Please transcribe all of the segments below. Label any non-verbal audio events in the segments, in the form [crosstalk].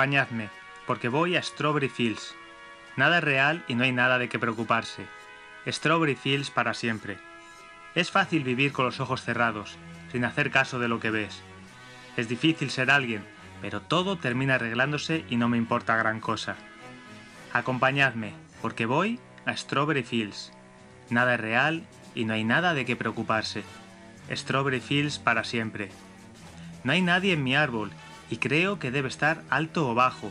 Acompañadme, porque voy a Strawberry Fields. Nada es real y no hay nada de qué preocuparse. Strawberry Fields para siempre. Es fácil vivir con los ojos cerrados, sin hacer caso de lo que ves. Es difícil ser alguien, pero todo termina arreglándose y no me importa gran cosa. Acompañadme, porque voy a Strawberry Fields. Nada es real y no hay nada de qué preocuparse. Strawberry Fields para siempre. No hay nadie en mi árbol y creo que debe estar alto o bajo.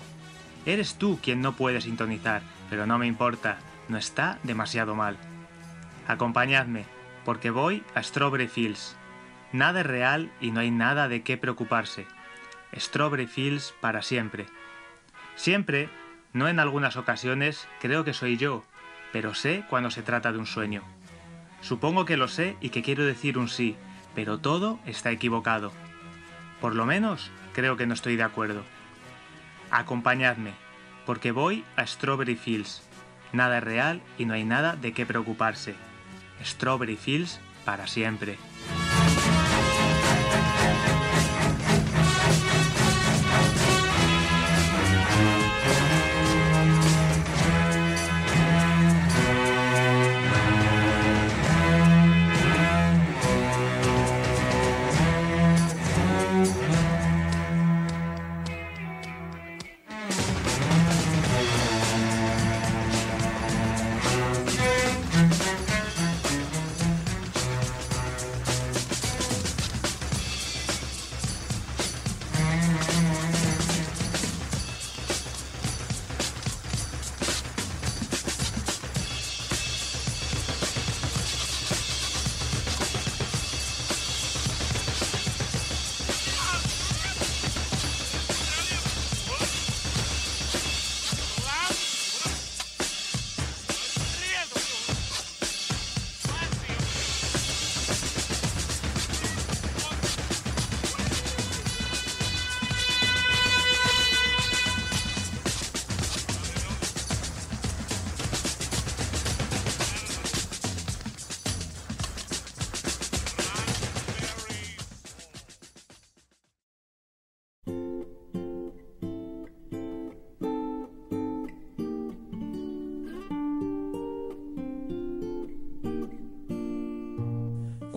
Eres tú quien no puede sintonizar, pero no me importa, no está demasiado mal. Acompañadme, porque voy a Strawberry Fields. Nada es real y no hay nada de qué preocuparse. Strawberry Fields para siempre. Siempre, no en algunas ocasiones, creo que soy yo, pero sé cuando se trata de un sueño. Supongo que lo sé y que quiero decir un sí, pero todo está equivocado. Por lo menos creo que no estoy de acuerdo. Acompañadme, porque voy a Strawberry Fields. Nada es real y no hay nada de qué preocuparse. Strawberry Fields para siempre.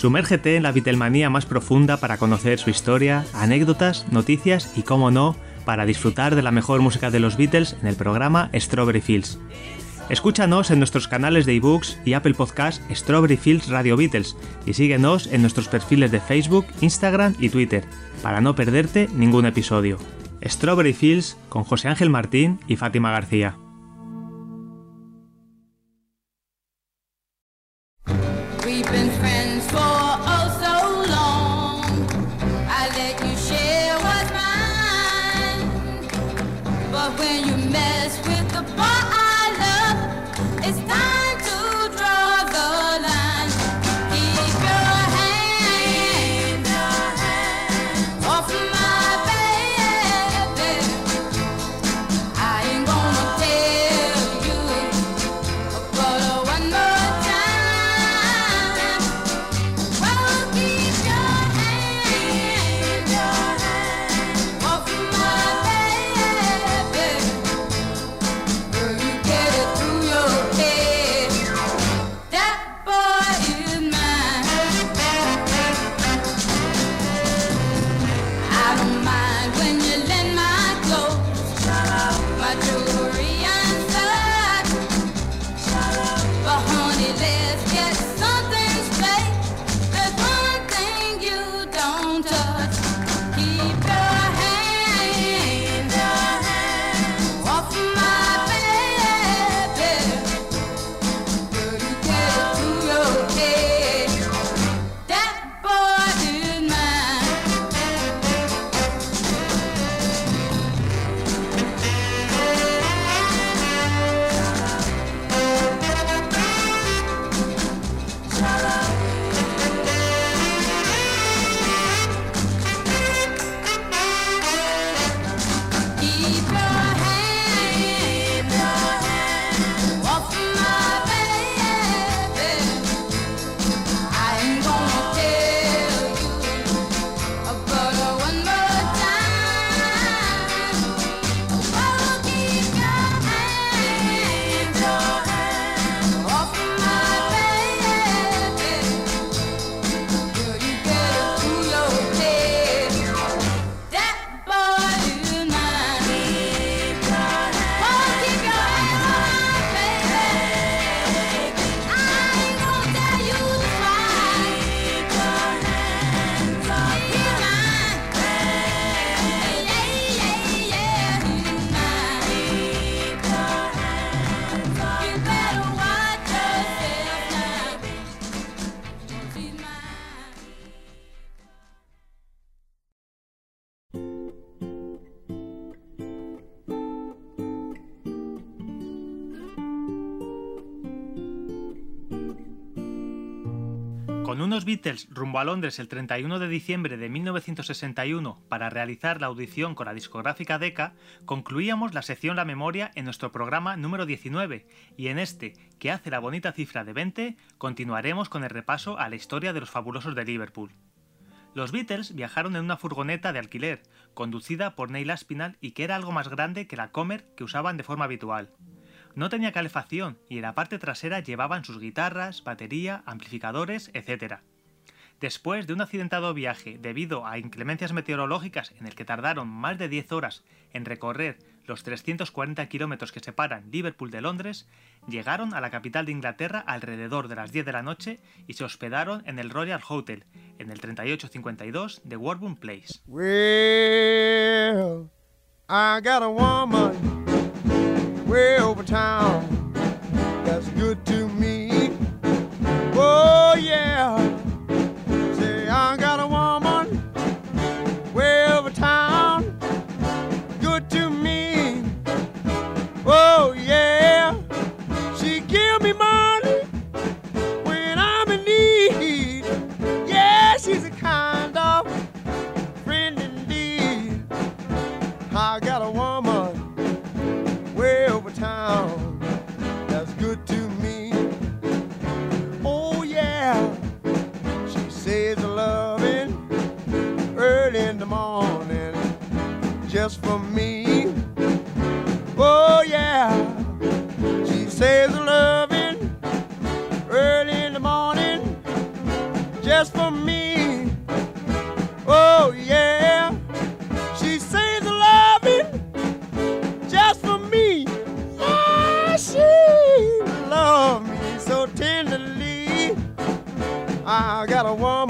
Sumérgete en la Beatlemanía más profunda para conocer su historia, anécdotas, noticias y, cómo no, para disfrutar de la mejor música de los Beatles en el programa Strawberry Fields. Escúchanos en nuestros canales de ebooks y Apple Podcast Strawberry Fields Radio Beatles y síguenos en nuestros perfiles de Facebook, Instagram y Twitter para no perderte ningún episodio. Strawberry Fields con José Ángel Martín y Fátima García. Unos Beatles rumbo a Londres el 31 de diciembre de 1961 para realizar la audición con la discográfica Decca, concluíamos la sección La Memoria en nuestro programa número 19 y en este, que hace la bonita cifra de 20, continuaremos con el repaso a la historia de los fabulosos de Liverpool. Los Beatles viajaron en una furgoneta de alquiler, conducida por Neil Aspinall y que era algo más grande que la Comer que usaban de forma habitual. No tenía calefacción y en la parte trasera llevaban sus guitarras, batería, amplificadores, etc. Después de un accidentado viaje debido a inclemencias meteorológicas en el que tardaron más de 10 horas en recorrer los 340 kilómetros que separan Liverpool de Londres, llegaron a la capital de Inglaterra alrededor de las 10 de la noche y se hospedaron en el Royal Hotel, en el 3852 de Warburton Place. Way over town that's good to me. Just for me. Oh yeah, she says loving early in the morning just for me. Oh yeah, she a loving just for me. Yeah, she loves me so tenderly. I got a woman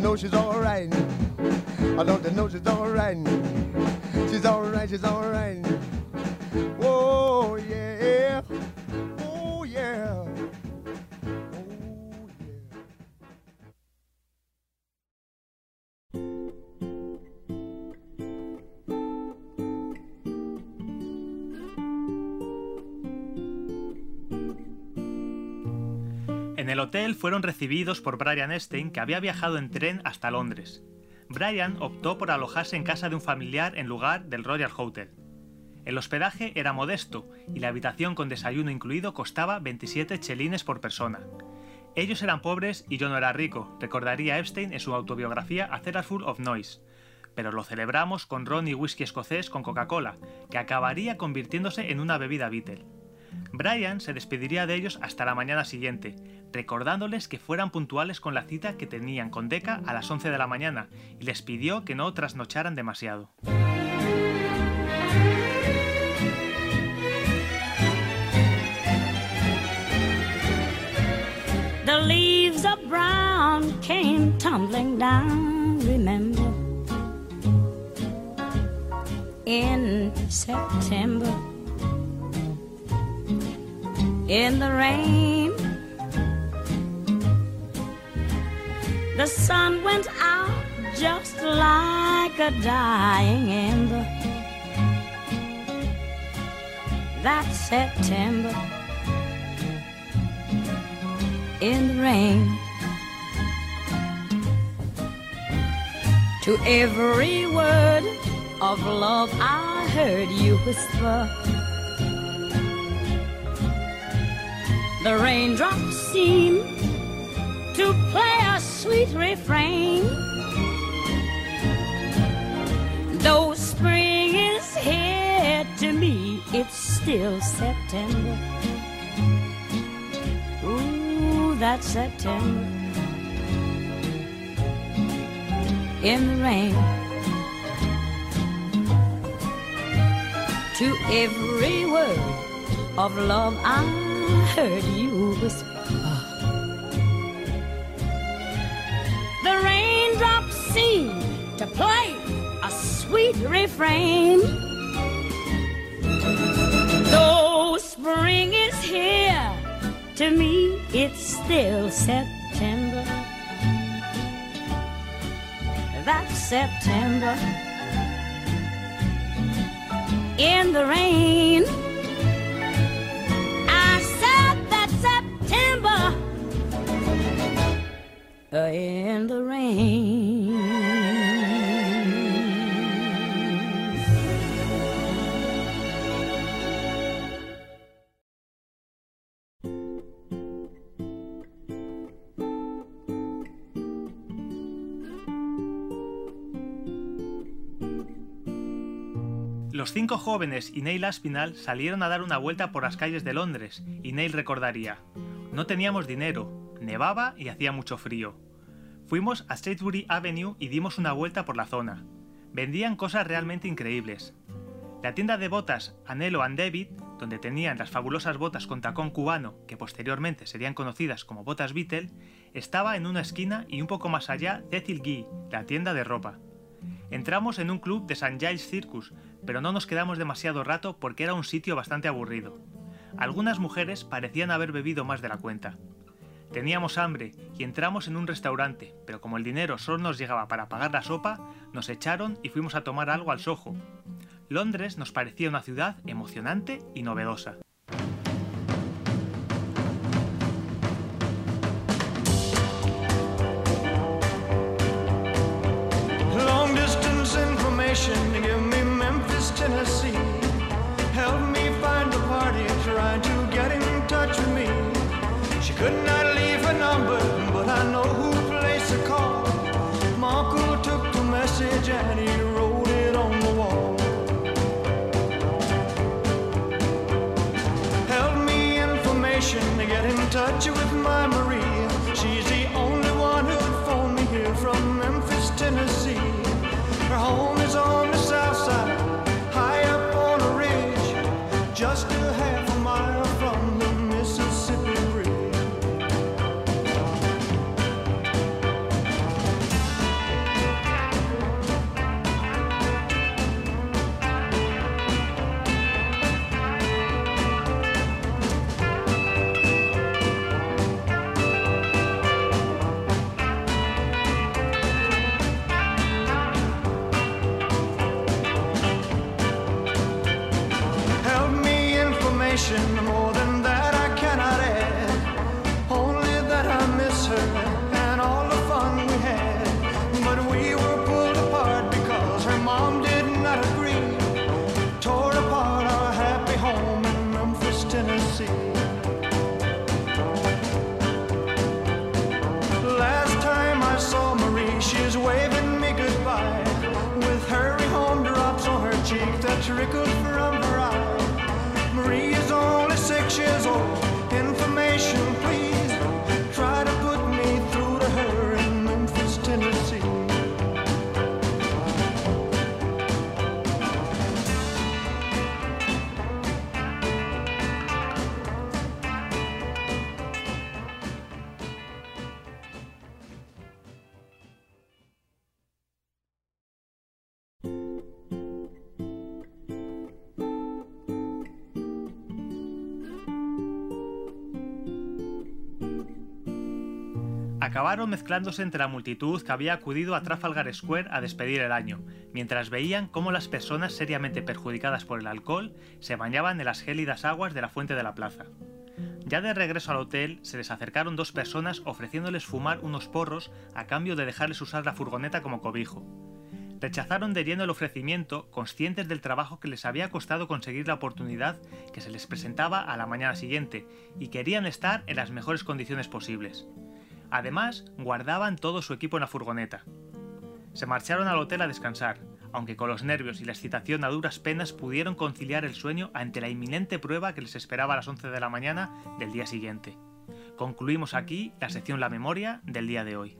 I know she's alright? I don't you know she's alright? She's alright, she's alright. Oh yeah. Oh yeah. El hotel fueron recibidos por Brian Epstein, que había viajado en tren hasta Londres. Brian optó por alojarse en casa de un familiar en lugar del Royal Hotel. El hospedaje era modesto y la habitación con desayuno incluido costaba 27 chelines por persona. Ellos eran pobres y yo no era rico, recordaría Epstein en su autobiografía A Full of Noise. Pero lo celebramos con ron y whisky escocés con Coca-Cola, que acabaría convirtiéndose en una bebida Beatle. Brian se despediría de ellos hasta la mañana siguiente, recordándoles que fueran puntuales con la cita que tenían con Decca a las 11 de la mañana y les pidió que no trasnocharan demasiado. In the rain, the sun went out just like a dying ember. That September in the rain. To every word of love I heard you whisper. The raindrops seem to play a sweet refrain. Though spring is here to me, it's still September. Ooh, that September in the rain. To every word of love I heard you whisper. The raindrops seem to play a sweet refrain. Though spring is here, to me it's still September. That's September in the rain. In the rain. Los cinco jóvenes y Neil Aspinall salieron a dar una vuelta por las calles de Londres y Neil recordaría, no teníamos dinero, nevaba y hacía mucho frío. Fuimos a Strathbury Avenue y dimos una vuelta por la zona. Vendían cosas realmente increíbles. La tienda de botas Anelo and David, donde tenían las fabulosas botas con tacón cubano, que posteriormente serían conocidas como botas Beatle, estaba en una esquina y un poco más allá Cecil Guy, la tienda de ropa. Entramos en un club de St. Giles Circus, pero no nos quedamos demasiado rato porque era un sitio bastante aburrido. Algunas mujeres parecían haber bebido más de la cuenta. Teníamos hambre y entramos en un restaurante, pero como el dinero solo nos llegaba para pagar la sopa, nos echaron y fuimos a tomar algo al Soho. Londres nos parecía una ciudad emocionante y novedosa. Touch with Acabaron mezclándose entre la multitud que había acudido a Trafalgar Square a despedir el año, mientras veían cómo las personas seriamente perjudicadas por el alcohol se bañaban en las gélidas aguas de la fuente de la plaza. Ya de regreso al hotel, se les acercaron dos personas ofreciéndoles fumar unos porros a cambio de dejarles usar la furgoneta como cobijo. Rechazaron de lleno el ofrecimiento, conscientes del trabajo que les había costado conseguir la oportunidad que se les presentaba a la mañana siguiente, y querían estar en las mejores condiciones posibles. Además, guardaban todo su equipo en la furgoneta. Se marcharon al hotel a descansar, aunque con los nervios y la excitación a duras penas pudieron conciliar el sueño ante la inminente prueba que les esperaba a las 11 de la mañana del día siguiente. Concluimos aquí la sección La Memoria del día de hoy.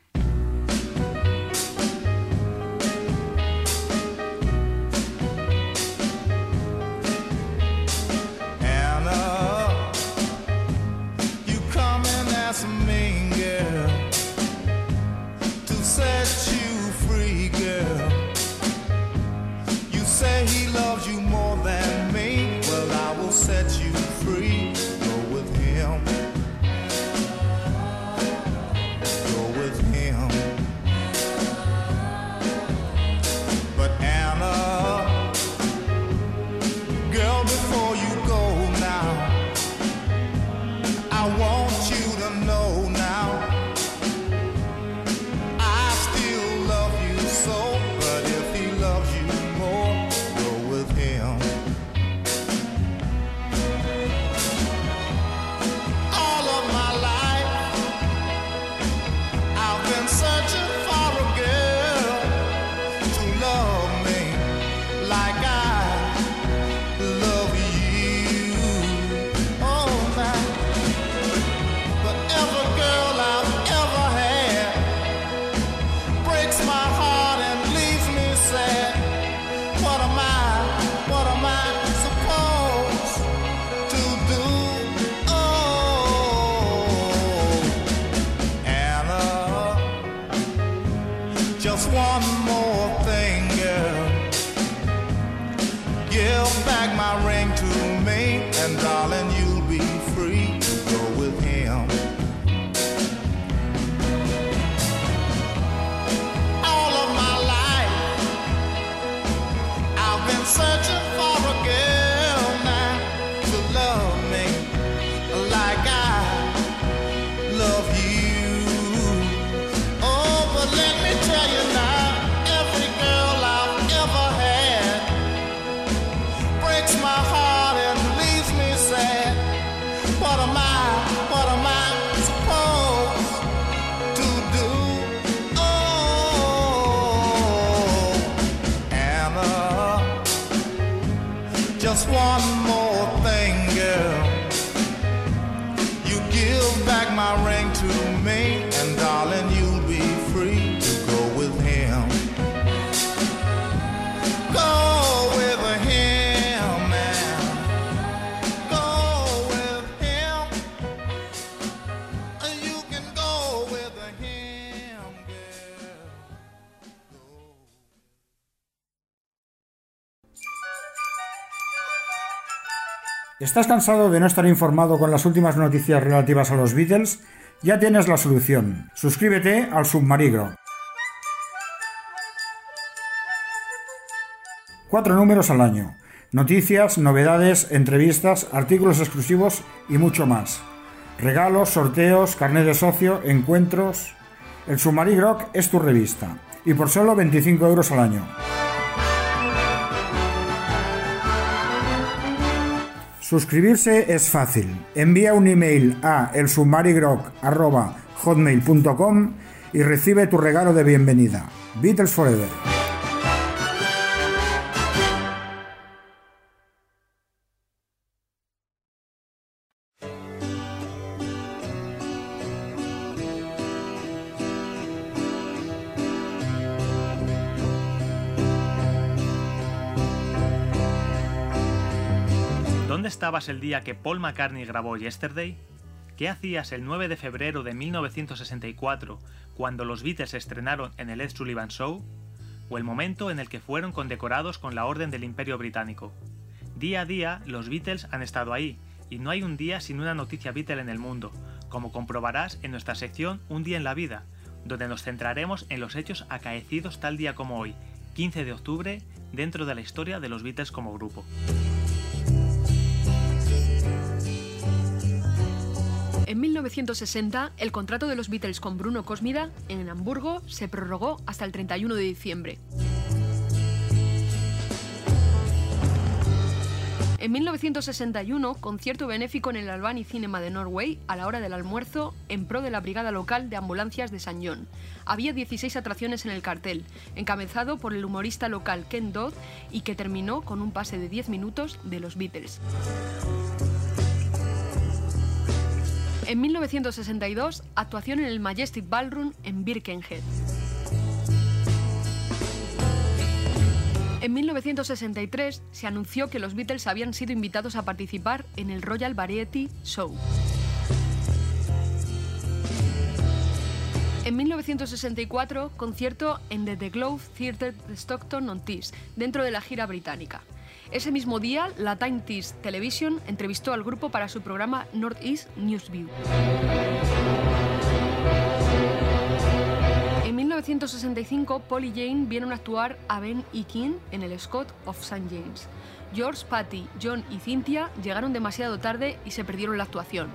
¿Estás cansado de no estar informado con las últimas noticias relativas a los Beatles? Ya tienes la solución. Suscríbete al Submarigro. Cuatro números al año. Noticias, novedades, entrevistas, artículos exclusivos y mucho más. Regalos, sorteos, carnet de socio, encuentros. El Submarigro es tu revista. Y por solo 25 euros al año. Suscribirse es fácil. Envía un email a elsubmarigrok.hotmail.com y recibe tu regalo de bienvenida. Beatles Forever. Que Paul McCartney grabó Yesterday? ¿Qué hacías el 9 de febrero de 1964 cuando los Beatles estrenaron en el Ed Sullivan Show? ¿O el momento en el que fueron condecorados con la Orden del Imperio Británico? Día a día, los Beatles han estado ahí, y no hay un día sin una noticia Beatle en el mundo, como comprobarás en nuestra sección Un día en la vida, donde nos centraremos en los hechos acaecidos tal día como hoy, 15 de octubre, dentro de la historia de los Beatles como grupo. En 1960, el contrato de los Beatles con Bruno Cosmida en Hamburgo se prorrogó hasta el 31 de diciembre. En 1961, concierto benéfico en el Albany Cinema de Norway a la hora del almuerzo en pro de la brigada local de ambulancias de San John. Había 16 atracciones en el cartel, encabezado por el humorista local Ken Dodd y que terminó con un pase de 10 minutos de los Beatles. En 1962, actuación en el Majestic Ballroom en Birkenhead. En 1963 se anunció que los Beatles habían sido invitados a participar en el Royal Variety Show. En 1964, concierto en The, The Globe Theatre de Stockton-on-Tees, dentro de la gira británica. Ese mismo día, la Time Tees Television entrevistó al grupo para su programa Northeast Newsview. En 1965, Paul y Jane vieron actuar a Ben y King en el Scott of St. James. George, Patty, John y Cynthia llegaron demasiado tarde y se perdieron la actuación.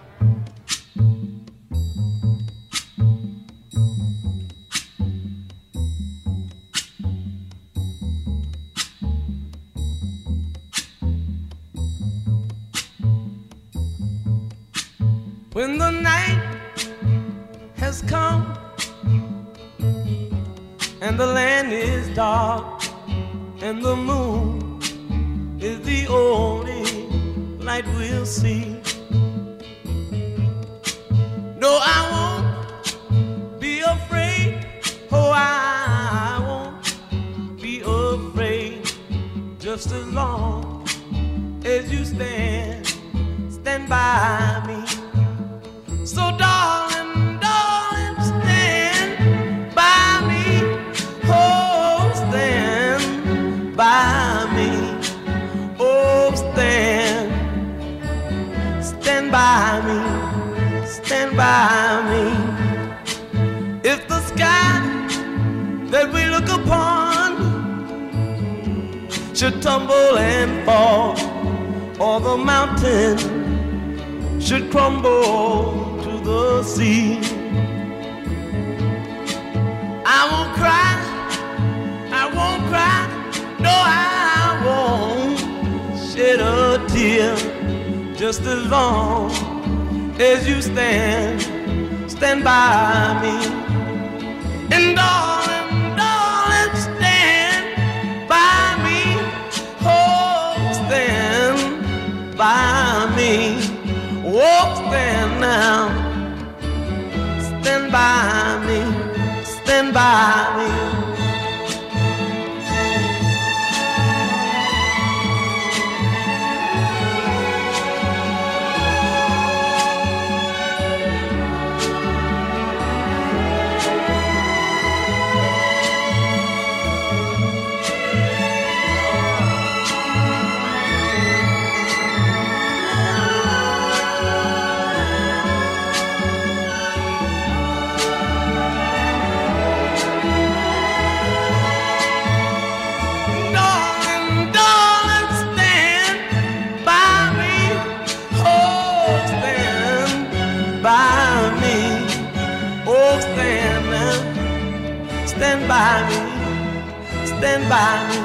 By me.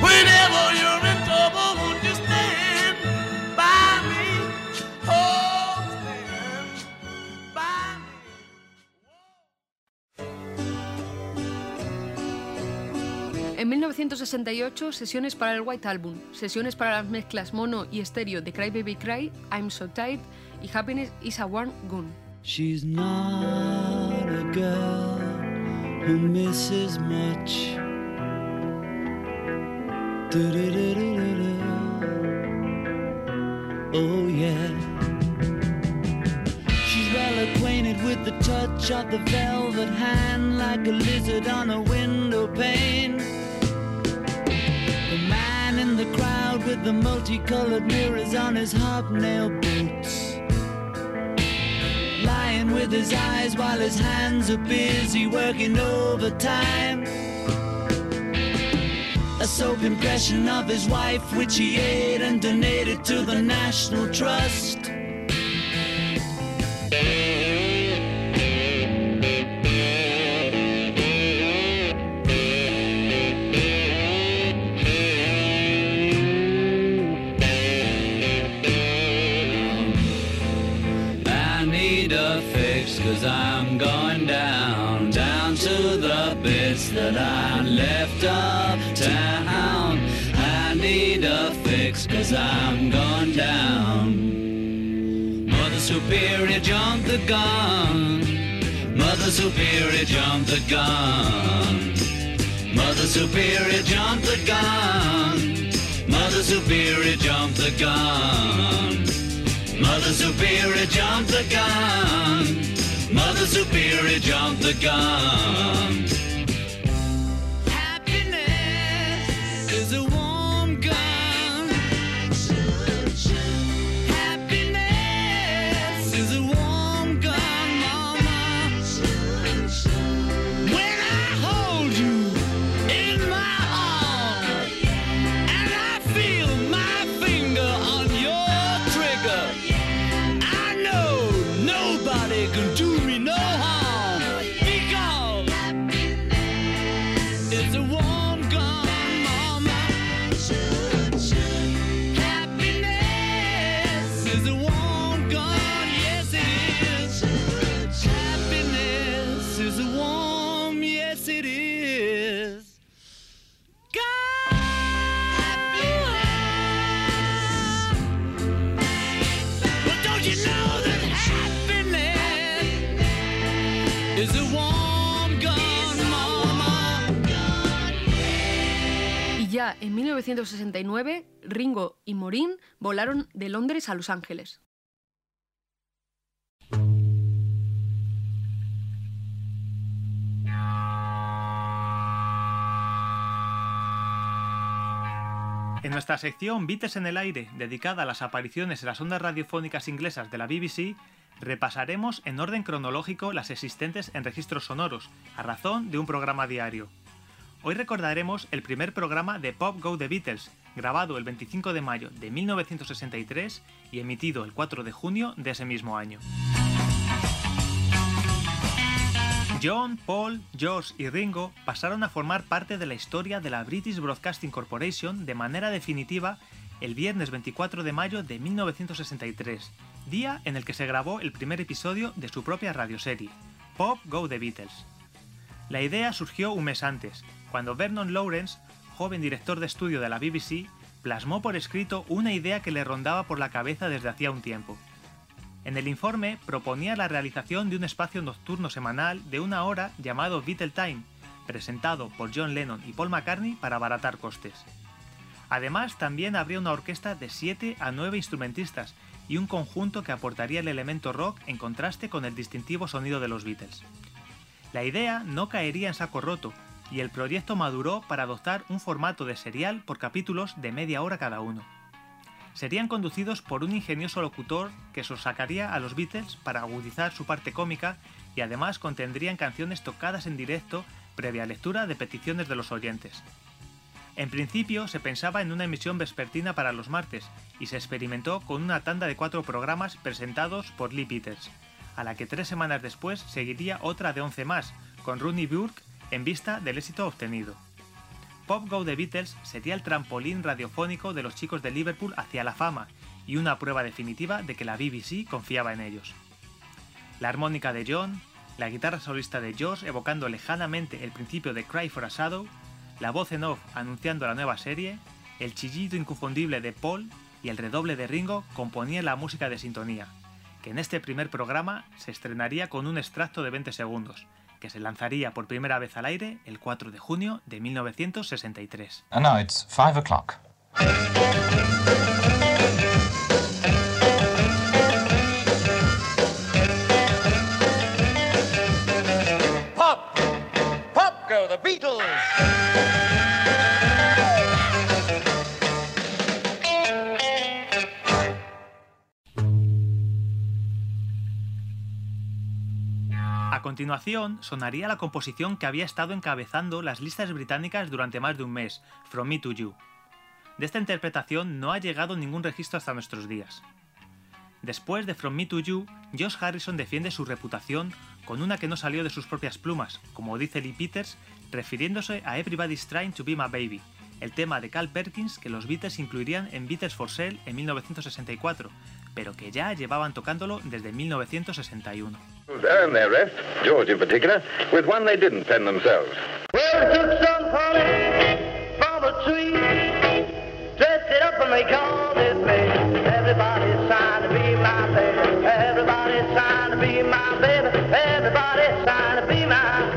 Whenever you're in trouble, won't you stand by me? Oh, stand by me. En 1968, sesiones para el White Album, sesiones para las mezclas mono y estéreo de Cry Baby Cry, I'm So Tired y Happiness is a One Gun. She's not a girl who misses much. Oh, yeah. She's well acquainted with the touch of the velvet hand like a lizard on a window pane. The man in the crowd with the multicolored mirrors on his hobnail boots. Lying with his eyes while his hands are busy working overtime. Soap impression of his wife, which he ate and donated to the National Trust. I need a fix cause I'm going down, down to the bits that I left uptown. Cause I'm going down. Mother Superior jumped the gun. Mother Superior jumped the gun. Mother Superior jumped the gun. Mother Superior jumped the gun. Mother Superior jumped the gun. Mother Superior jumped the gun. 1969, Ringo y Morin volaron de Londres a Los Ángeles. En nuestra sección Beatles en el aire, dedicada a las apariciones en las ondas radiofónicas inglesas de la BBC, repasaremos en orden cronológico las existentes en registros sonoros, a razón de un programa diario. Hoy recordaremos el primer programa de Pop Go The Beatles, grabado el 25 de mayo de 1963 y emitido el 4 de junio de ese mismo año. John, Paul, George y Ringo pasaron a formar parte de la historia de la British Broadcasting Corporation de manera definitiva el viernes 24 de mayo de 1963, día en el que se grabó el primer episodio de su propia radioserie, Pop Go The Beatles. La idea surgió un mes antes, cuando Vernon Lawrence, joven director de estudio de la BBC, plasmó por escrito una idea que le rondaba por la cabeza desde hacía un tiempo. En el informe proponía la realización de un espacio nocturno semanal de una hora llamado Beatle Time, presentado por John Lennon y Paul McCartney para abaratar costes. Además, también habría una orquesta de 7 a 9 instrumentistas y un conjunto que aportaría el elemento rock en contraste con el distintivo sonido de los Beatles. La idea no caería en saco roto, y el proyecto maduró para adoptar un formato de serial por capítulos de media hora cada uno. Serían conducidos por un ingenioso locutor que sacaría a los Beatles para agudizar su parte cómica y además contendrían canciones tocadas en directo previa lectura de peticiones de los oyentes. En principio se pensaba en una emisión vespertina para los martes y se experimentó con una tanda de cuatro programas presentados por Lee Peters, a la que tres semanas después seguiría otra de 11 más, con Rooney Burke en vista del éxito obtenido. Pop Go The Beatles sería el trampolín radiofónico de los chicos de Liverpool hacia la fama y una prueba definitiva de que la BBC confiaba en ellos. La armónica de John, la guitarra solista de Josh evocando lejanamente el principio de Cry for a Shadow, la voz en off anunciando la nueva serie, el chillido inconfundible de Paul y el redoble de Ringo componían la música de sintonía, que en este primer programa se estrenaría con un extracto de 20 segundos, que se lanzaría por primera vez al aire el 4 de junio de 1963. And now it's five o'clock. Continuación, sonaría la composición que había estado encabezando las listas británicas durante más de un mes, From Me to You. De esta interpretación no ha llegado ningún registro hasta nuestros días. Después de From Me to You, Josh Harrison defiende su reputación con una que no salió de sus propias plumas, como dice Lee Peters, refiriéndose a Everybody's Trying to Be My Baby, el tema de Carl Perkins que los Beatles incluirían en Beatles for Sale en 1964, pero que ya llevaban tocándolo desde 1961. Earn their rest, George in particular, with one they didn't pen themselves. Well, they took some honey from a tree, dressed it up and they called it baby. Everybody's trying to be my baby. Everybody's trying to be my baby. Everybody's trying to be my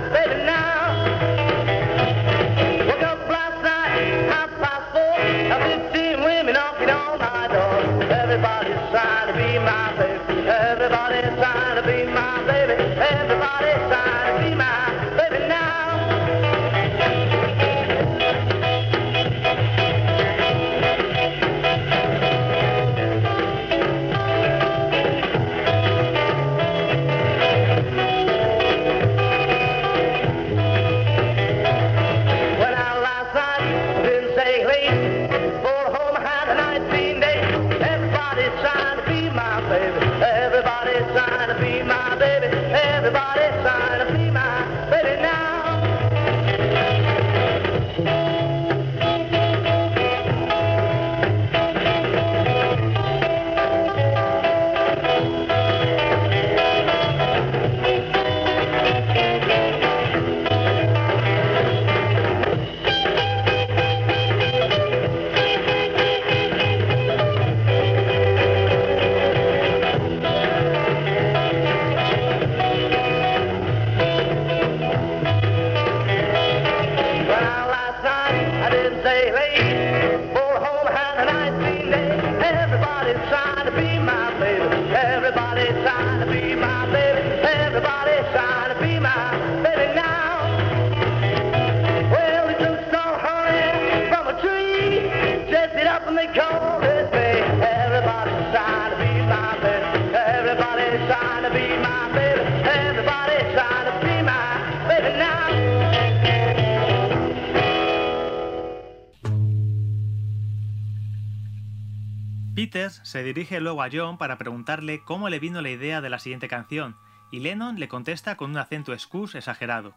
Se dirige luego a John para preguntarle cómo le vino la idea de la siguiente canción, y Lennon le contesta con un acento excus exagerado.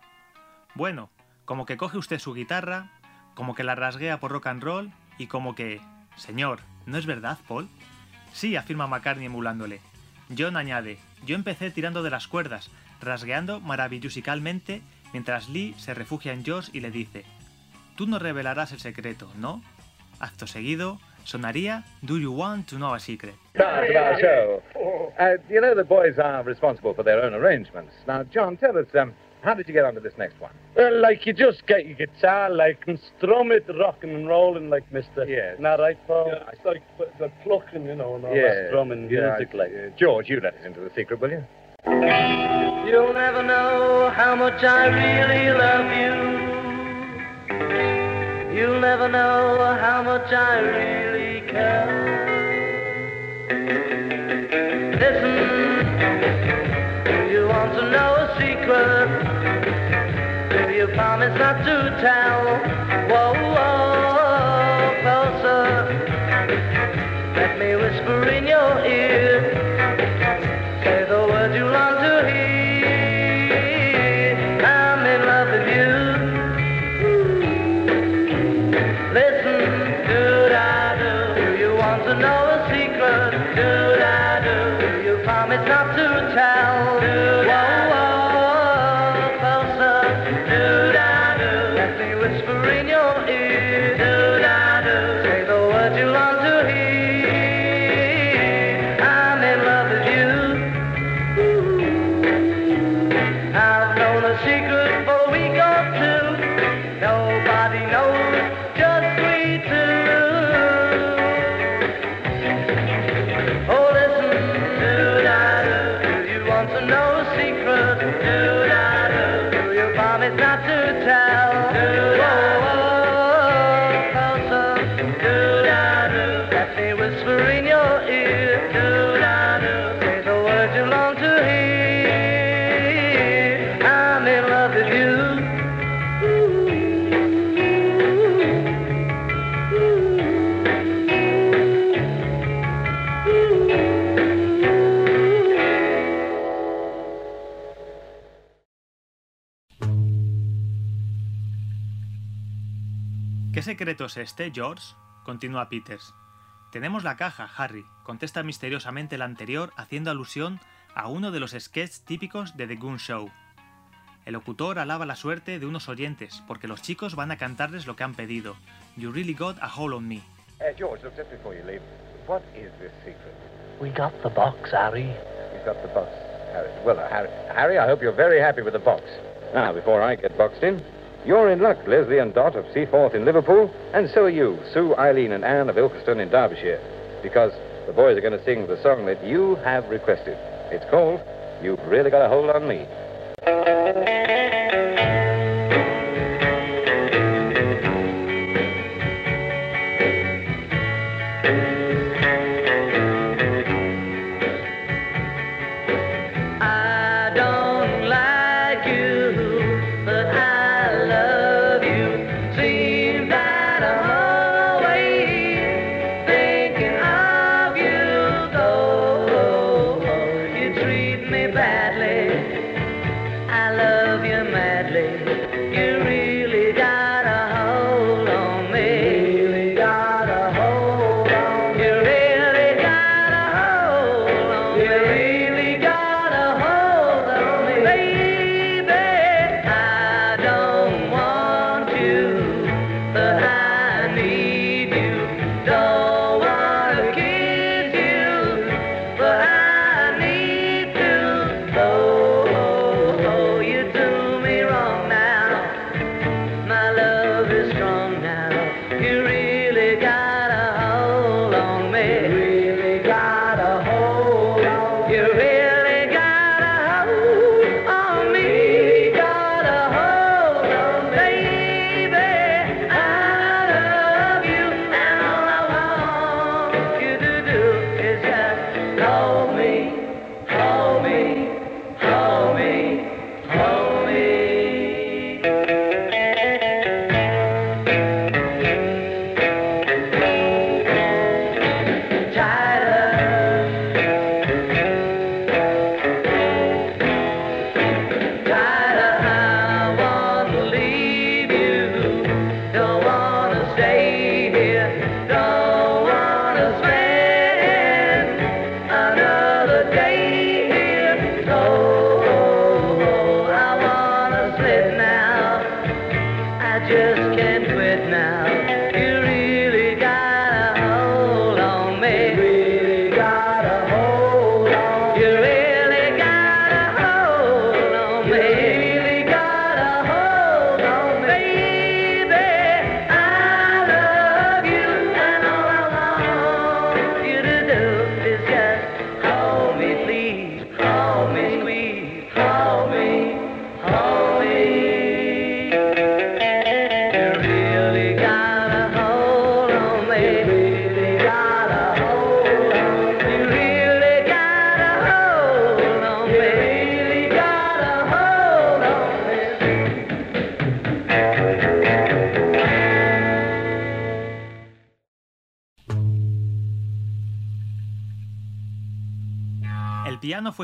Bueno, como que coge usted su guitarra, como que la rasguea por rock and roll, y como que... Señor, ¿no es verdad, Paul? Sí, afirma McCartney emulándole. John añade, yo empecé tirando de las cuerdas, rasgueando maravillosicalmente, mientras Lee se refugia en Josh y le dice, Tú no revelarás el secreto, ¿no? Acto seguido, sonaría Do You Want to Know a Secret? Time for our show. uh, you know the boys are responsible for their own arrangements. Now, John, tell us, um, how did you get onto this next one? Well, like you just get your guitar, like, and strum it, rocking and rolling, like Mister. Yeah. Isn't that right, Paul? Yeah, it's like the plucking, you know, and all that drumming yeah, music, like. uh, George, you let us into the secret, will you? You'll never know how much I really love you. You'll never know how much I really care. Listen, do you want to know a secret? Do you promise not to tell? Whoa, whoa, you promise not to secreto es este, George? Continúa Peters. Tenemos la caja, Harry, contesta misteriosamente el anterior haciendo alusión a uno de los sketches típicos de The Goon Show. El locutor alaba la suerte de unos oyentes porque los chicos van a cantarles lo que han pedido. You really got a hold on me. Uh, George, look, just before you leave, what is this secret? We got the box, Harry. You've got the box, Harry. Well, uh, Harry, Harry, I hope you're very happy with the box. Now, before I get boxed in, you're in luck, Leslie and Dot of Seaforth in Liverpool, and so are you, Sue, Eileen, and Anne of Ilkeston in Derbyshire, because the boys are going to sing the song that you have requested. It's called You've Really Got a Hold on Me.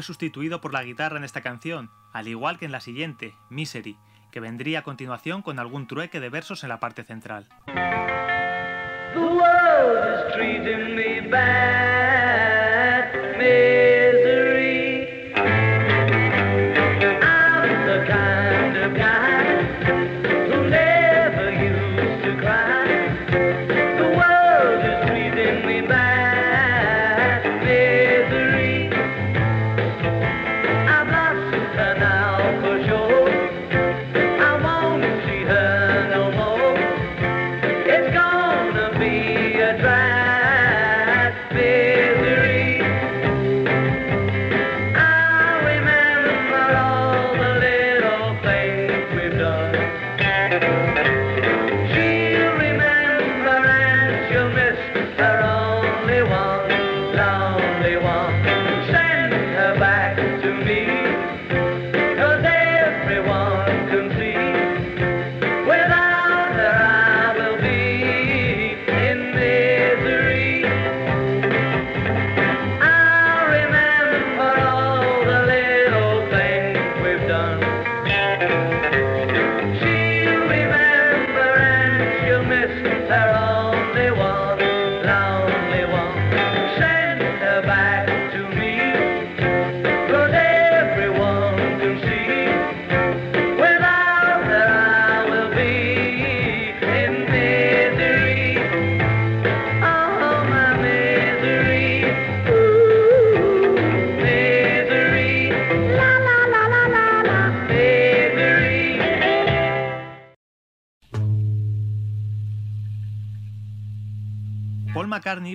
sustituido por la guitarra en esta canción, al igual que en la siguiente, Misery, que vendría a continuación con algún trueque de versos en la parte central.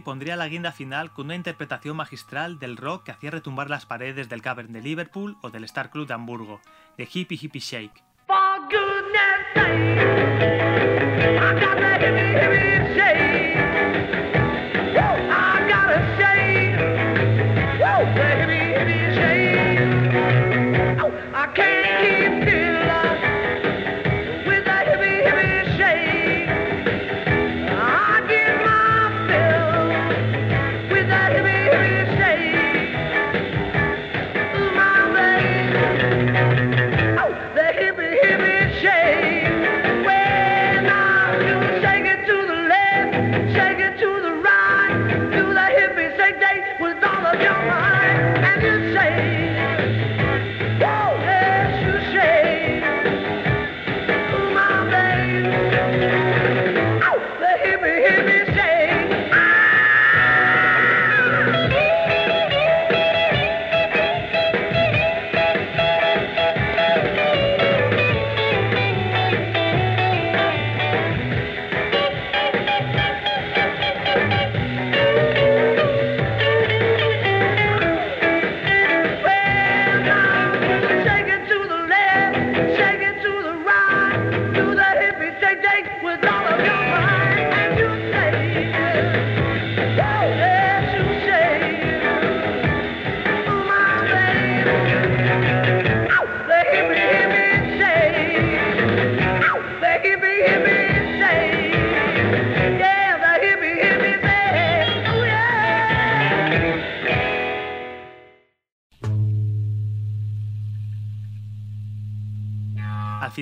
Pondría la guinda final con una interpretación magistral del rock que hacía retumbar las paredes del Cavern de Liverpool o del Star Club de Hamburgo, de Hippie Hippie Shake.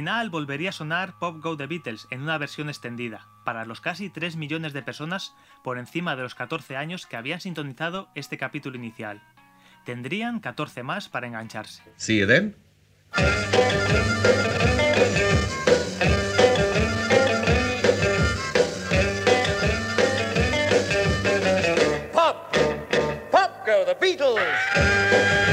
final volvería a sonar Pop Go The Beatles en una versión extendida, para los casi 3 millones de personas por encima de los 14 años que habían sintonizado este capítulo inicial. Tendrían 14 más para engancharse. ¿Sí, Eden? Pop! Pop Go The Beatles!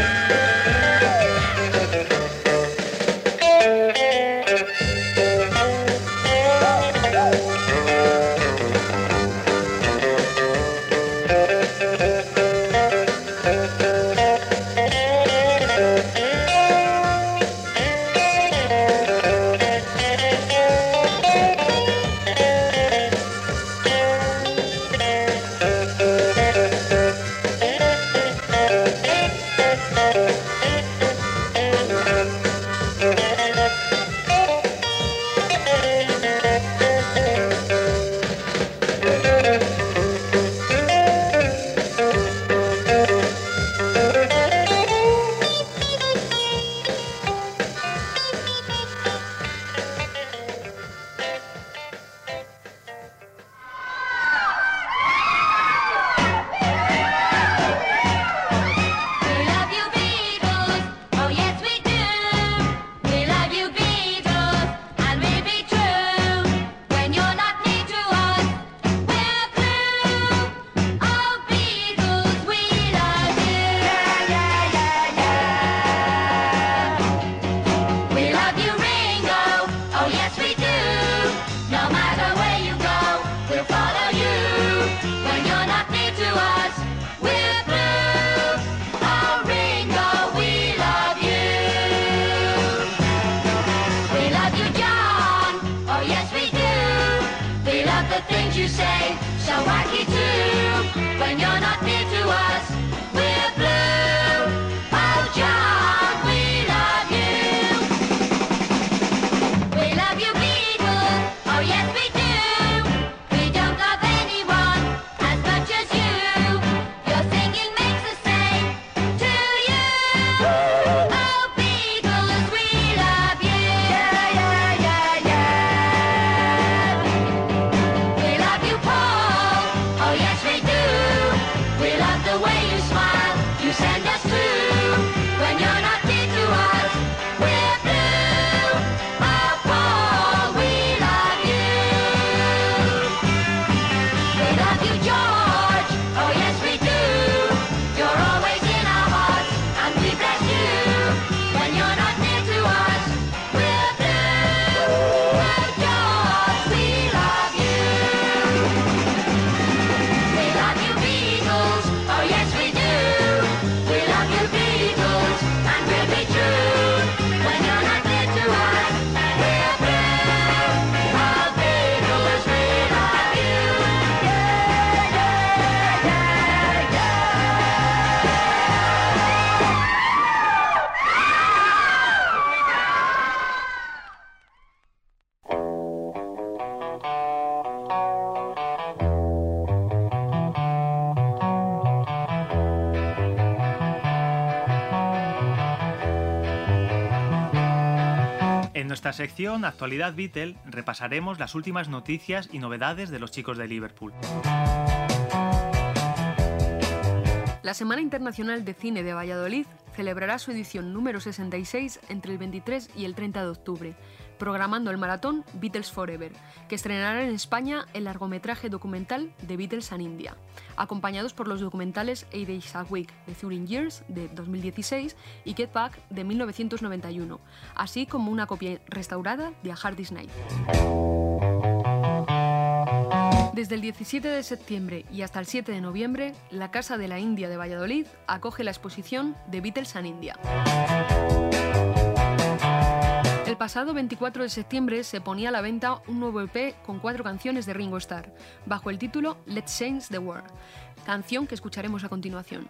Nuestra sección Actualidad Beatle repasaremos las últimas noticias y novedades de los chicos de Liverpool. La Semana Internacional de Cine de Valladolid celebrará su edición número 66 entre el 23 y el 30 de octubre, programando el maratón Beatles Forever, que estrenará en España el largometraje documental The Beatles and India, acompañados por los documentales A Days a Week de Thuring Years de 2016 y Get Back de 1991, así como una copia restaurada de A Hard Day's Night. Desde el 17 de septiembre y hasta el 7 de noviembre, la Casa de la India de Valladolid acoge la exposición The Beatles and India. El pasado 24 de septiembre se ponía a la venta un nuevo EP con cuatro canciones de Ringo Starr, bajo el título Let's Change the World, canción que escucharemos a continuación.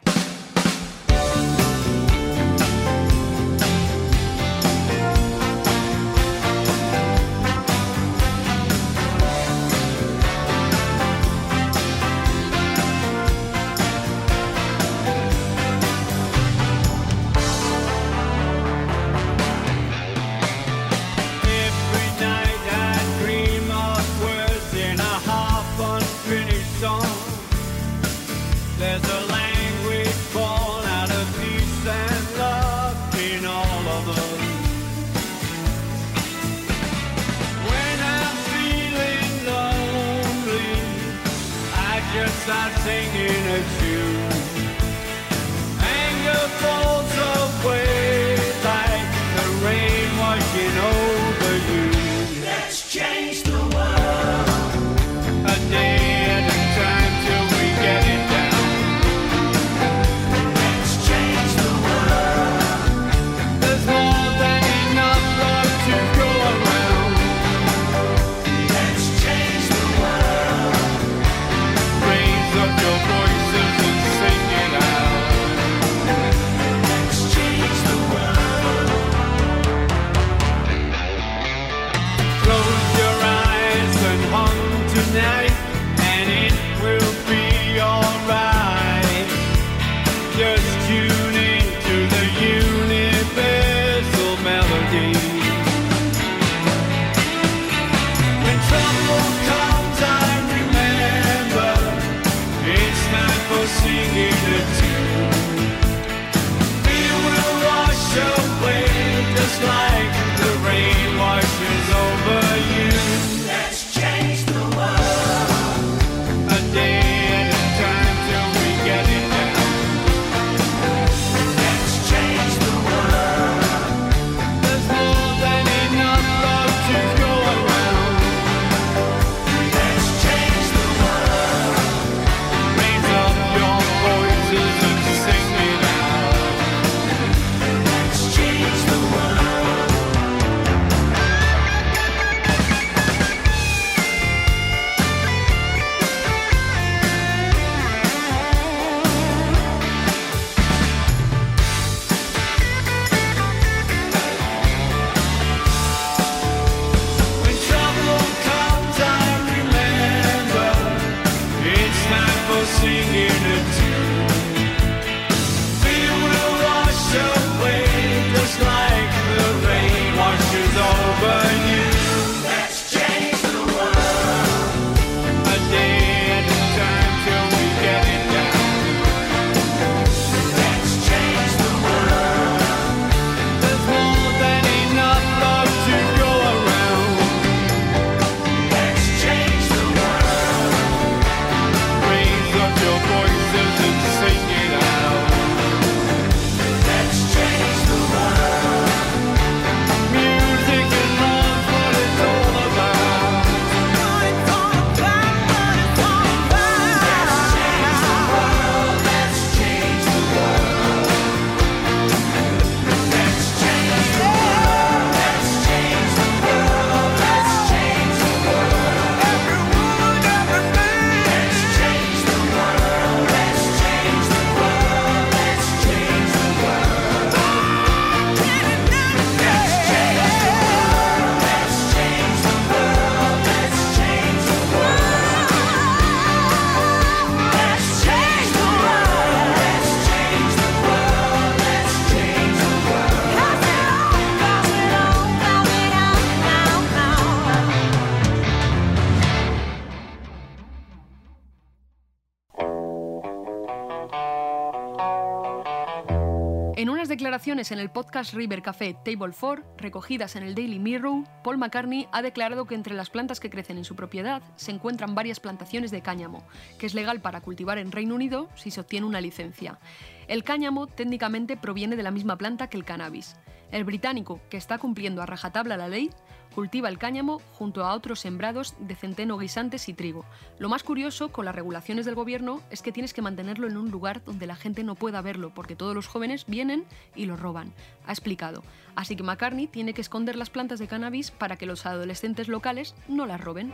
En el podcast River Café Table 4, recogidas en el Daily Mirror, Paul McCartney ha declarado que entre las plantas que crecen en su propiedad se encuentran varias plantaciones de cáñamo, que es legal para cultivar en Reino Unido si se obtiene una licencia. El cáñamo técnicamente proviene de la misma planta que el cannabis. El británico, que está cumpliendo a rajatabla la ley, cultiva el cáñamo junto a otros sembrados de centeno guisantes y trigo. Lo más curioso con las regulaciones del gobierno es que tienes que mantenerlo en un lugar donde la gente no pueda verlo, porque todos los jóvenes vienen y lo roban, ha explicado. Así que McCartney tiene que esconder las plantas de cannabis para que los adolescentes locales no las roben.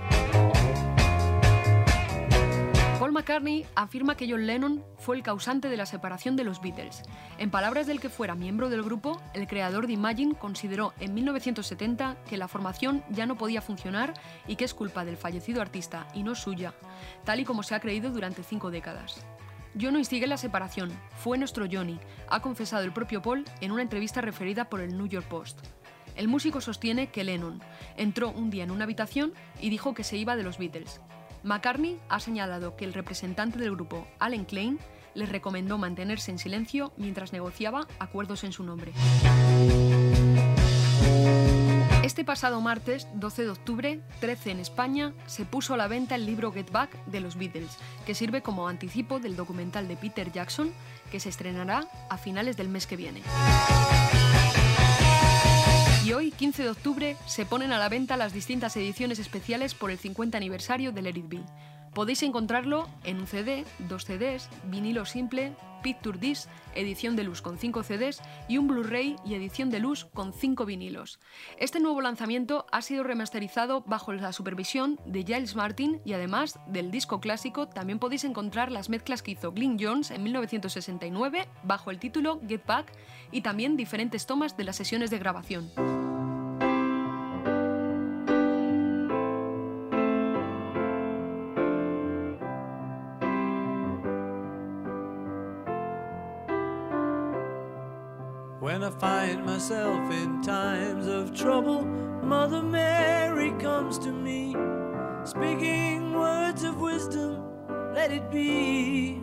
Paul McCartney afirma que John Lennon fue el causante de la separación de los Beatles. En palabras del que fuera miembro del grupo, el creador de Imagine consideró en 1970 que la formación ya no podía funcionar y que es culpa del fallecido artista y no suya, tal y como se ha creído durante cinco décadas. Yo no instigué la separación, fue nuestro Johnny, ha confesado el propio Paul en una entrevista referida por el New York Post. El músico sostiene que Lennon entró un día en una habitación y dijo que se iba de los Beatles. McCartney ha señalado que el representante del grupo, Alan Klein, le recomendó mantenerse en silencio mientras negociaba acuerdos en su nombre. Este pasado martes, 12 de octubre, 13 en España, se puso a la venta el libro Get Back de los Beatles, que sirve como anticipo del documental de Peter Jackson, que se estrenará a finales del mes que viene. Y hoy, 15 de octubre, se ponen a la venta las distintas ediciones especiales por el 50 aniversario de Let It Be. Podéis encontrarlo en un CD, dos CDs, vinilo simple, Picture Disc, edición de luz con 5 CDs y un Blu-ray y edición de luz con 5 vinilos. Este nuevo lanzamiento ha sido remasterizado bajo la supervisión de Giles Martin y además del disco clásico también podéis encontrar las mezclas que hizo Glyn Jones en 1969 bajo el título Get Back y también diferentes tomas de las sesiones de grabación. When I find myself in times of trouble, Mother Mary comes to me, speaking words of wisdom, let it be.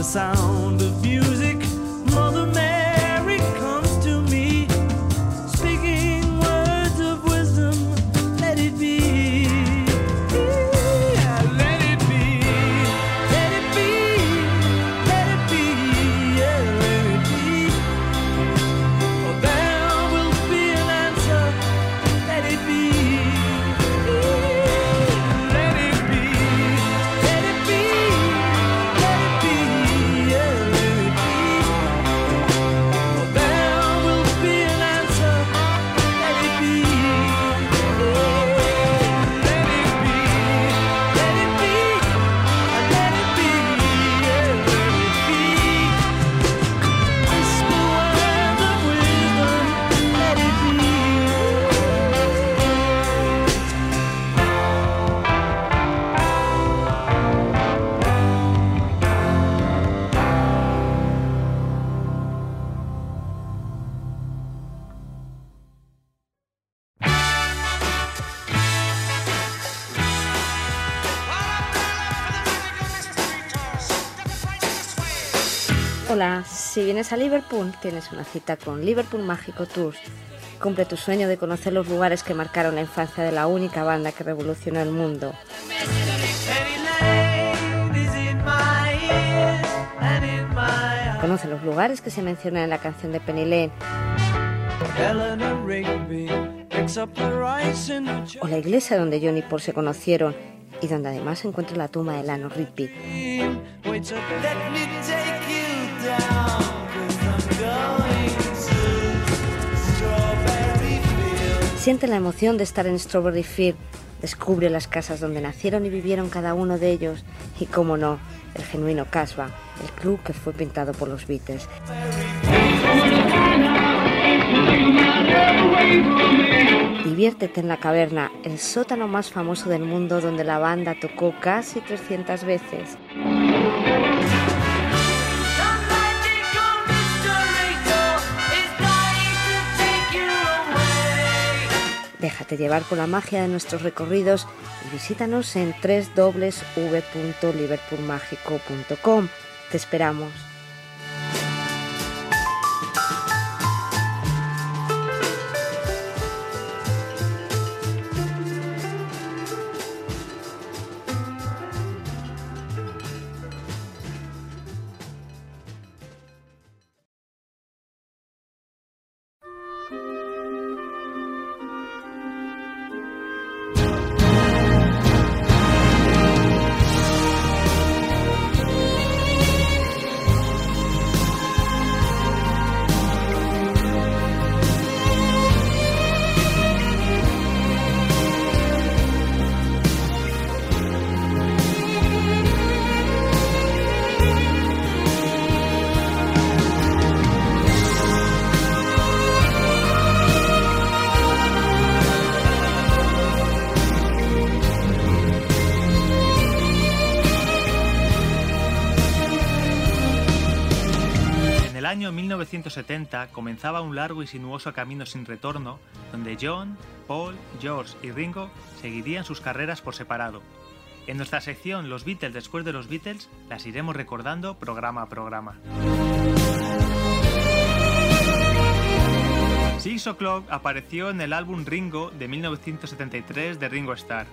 The sound of music. Hola, si vienes a Liverpool, tienes una cita con Liverpool Mágico Tours. Cumple tu sueño de conocer los lugares que marcaron la infancia de la única banda que revolucionó el mundo. Conoce los lugares que se mencionan en la canción de Penny Lane o la iglesia donde John y Paul se conocieron y donde además se encuentra la tumba de Lano Rigby. Siente la emoción de estar en Strawberry Field. Descubre las casas donde nacieron y vivieron cada uno de ellos. Y, cómo no, el genuino Casbah, el club que fue pintado por los Beatles. Diviértete en la caverna, el sótano más famoso del mundo donde la banda tocó casi 300 veces. Déjate llevar por la magia de nuestros recorridos y visítanos en www.liverpoolmágico.com. Te esperamos. 1970 comenzaba un largo y sinuoso camino sin retorno, donde John, Paul, George y Ringo seguirían sus carreras por separado. En nuestra sección Los Beatles después de los Beatles las iremos recordando programa a programa. Six O'Clock apareció en el álbum Ringo de 1973 de Ringo Starr.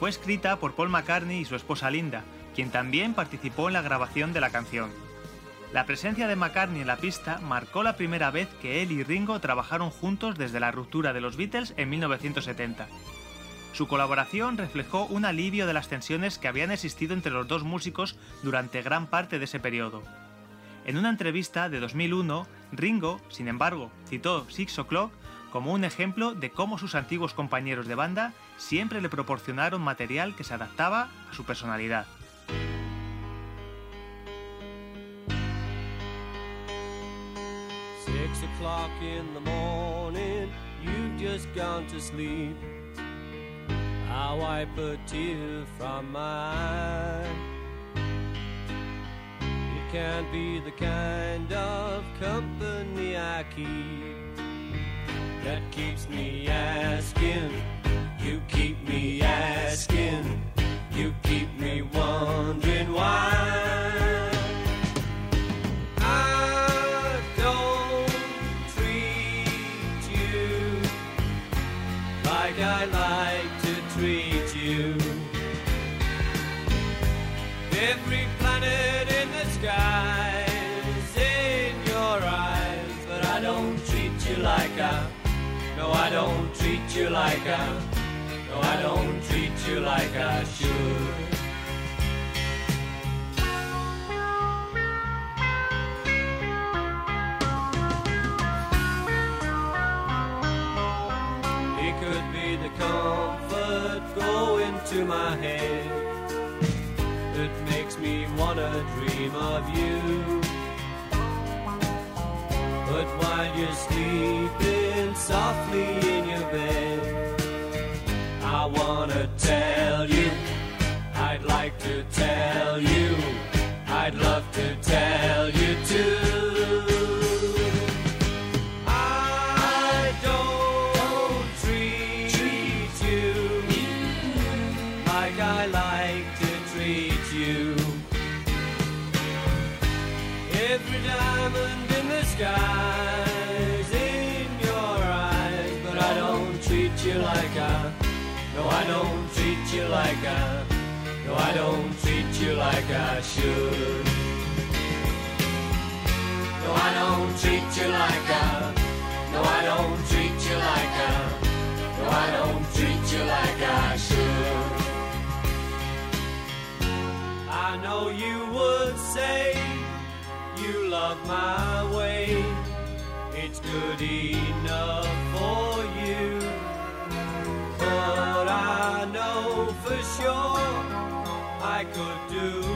Fue escrita por Paul McCartney y su esposa Linda, quien también participó en la grabación de la canción. La presencia de McCartney en la pista marcó la primera vez que él y Ringo trabajaron juntos desde la ruptura de los Beatles en 1970. Su colaboración reflejó un alivio de las tensiones que habían existido entre los dos músicos durante gran parte de ese periodo. En una entrevista de 2001, Ringo, sin embargo, citó Six O'Clock como un ejemplo de cómo sus antiguos compañeros de banda siempre le proporcionaron material que se adaptaba a su personalidad. Six o'clock in the morning, you've just gone to sleep. I wipe a tear from my eye. It can't be the kind of company I keep that keeps me asking You keep me asking, you keep me wondering why. You like I. No, I don't treat you like I should. It could be the comfort going to my head that makes me wanna dream of you. But while you're sleeping softly in your bed, I wanna tell you, I'd like to tell you, I'd love to tell you like I should. No, I don't treat you like I. No, I don't treat you like I. No, I don't treat you like I should. I know you would say you love my way. It's good enough for you. But I know for sure I could do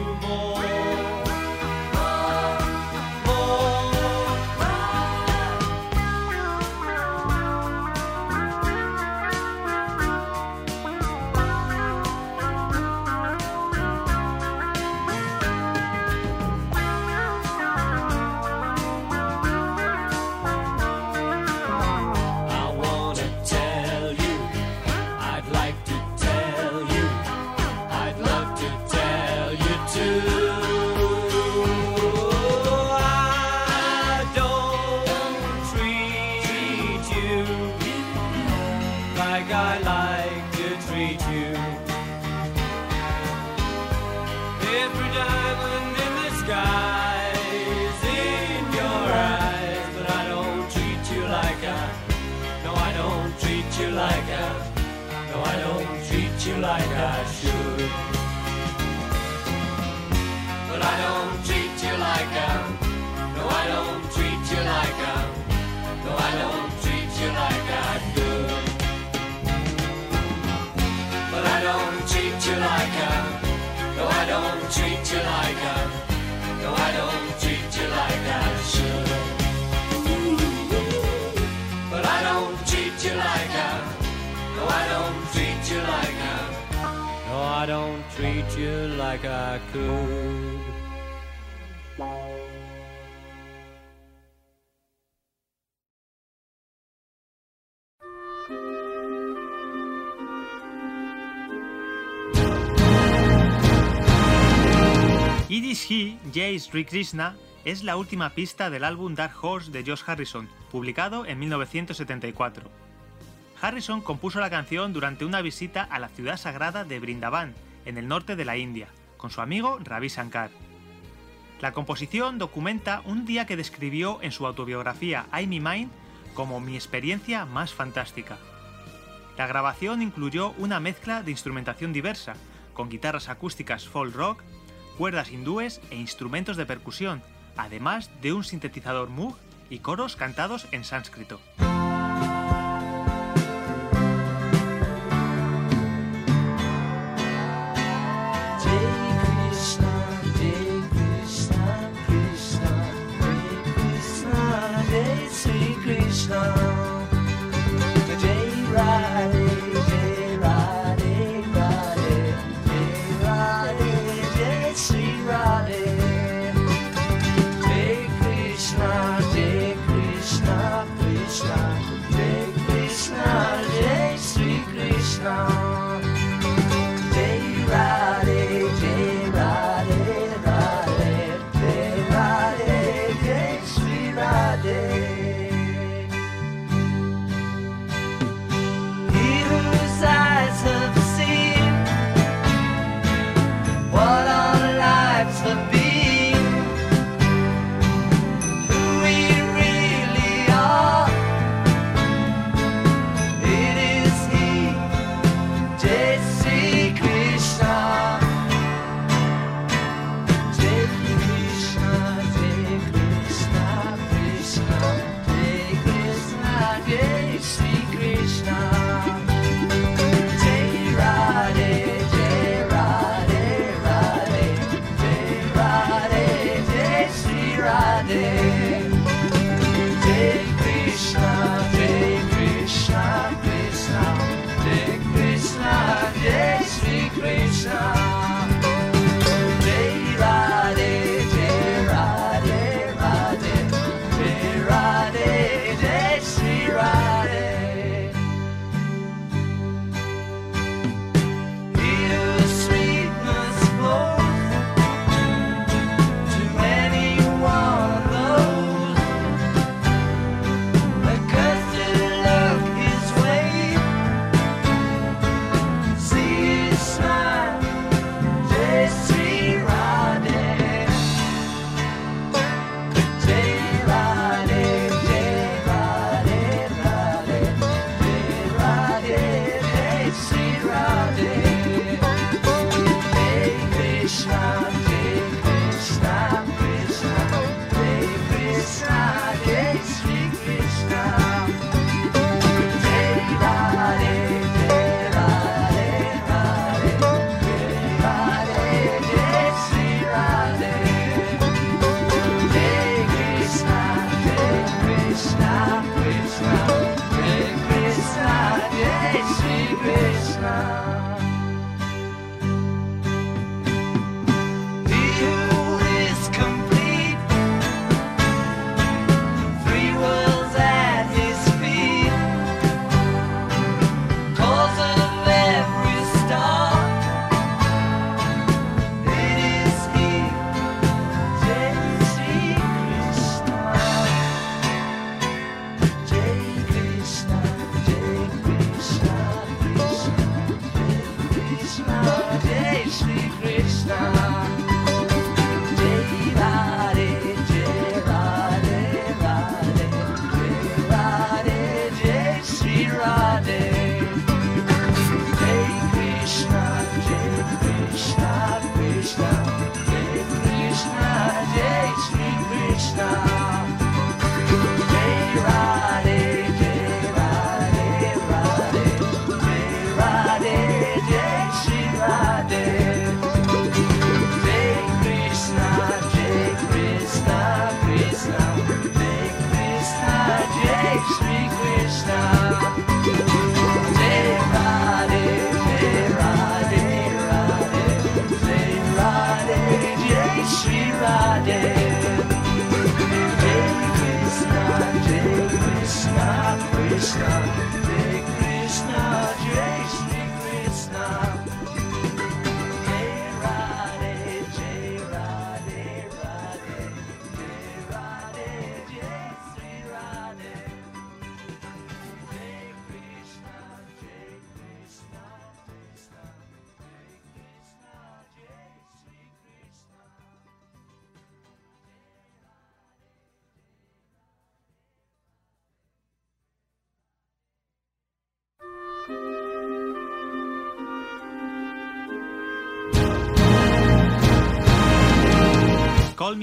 you like I. No, I don't treat you like I should. But I don't treat you like I. No, I don't treat you like I. No, I don't treat you like I could. He, Jay Sri Krishna es la última pista del álbum Dark Horse de Josh Harrison, publicado en 1974. Harrison compuso la canción durante una visita a la ciudad sagrada de Brindavan, en el norte de la India, con su amigo Ravi Shankar. La composición documenta un día que describió en su autobiografía I'm Me Mind como mi experiencia más fantástica. La grabación incluyó una mezcla de instrumentación diversa, con guitarras acústicas folk rock, cuerdas hindúes e instrumentos de percusión, además de un sintetizador Moog y coros cantados en sánscrito.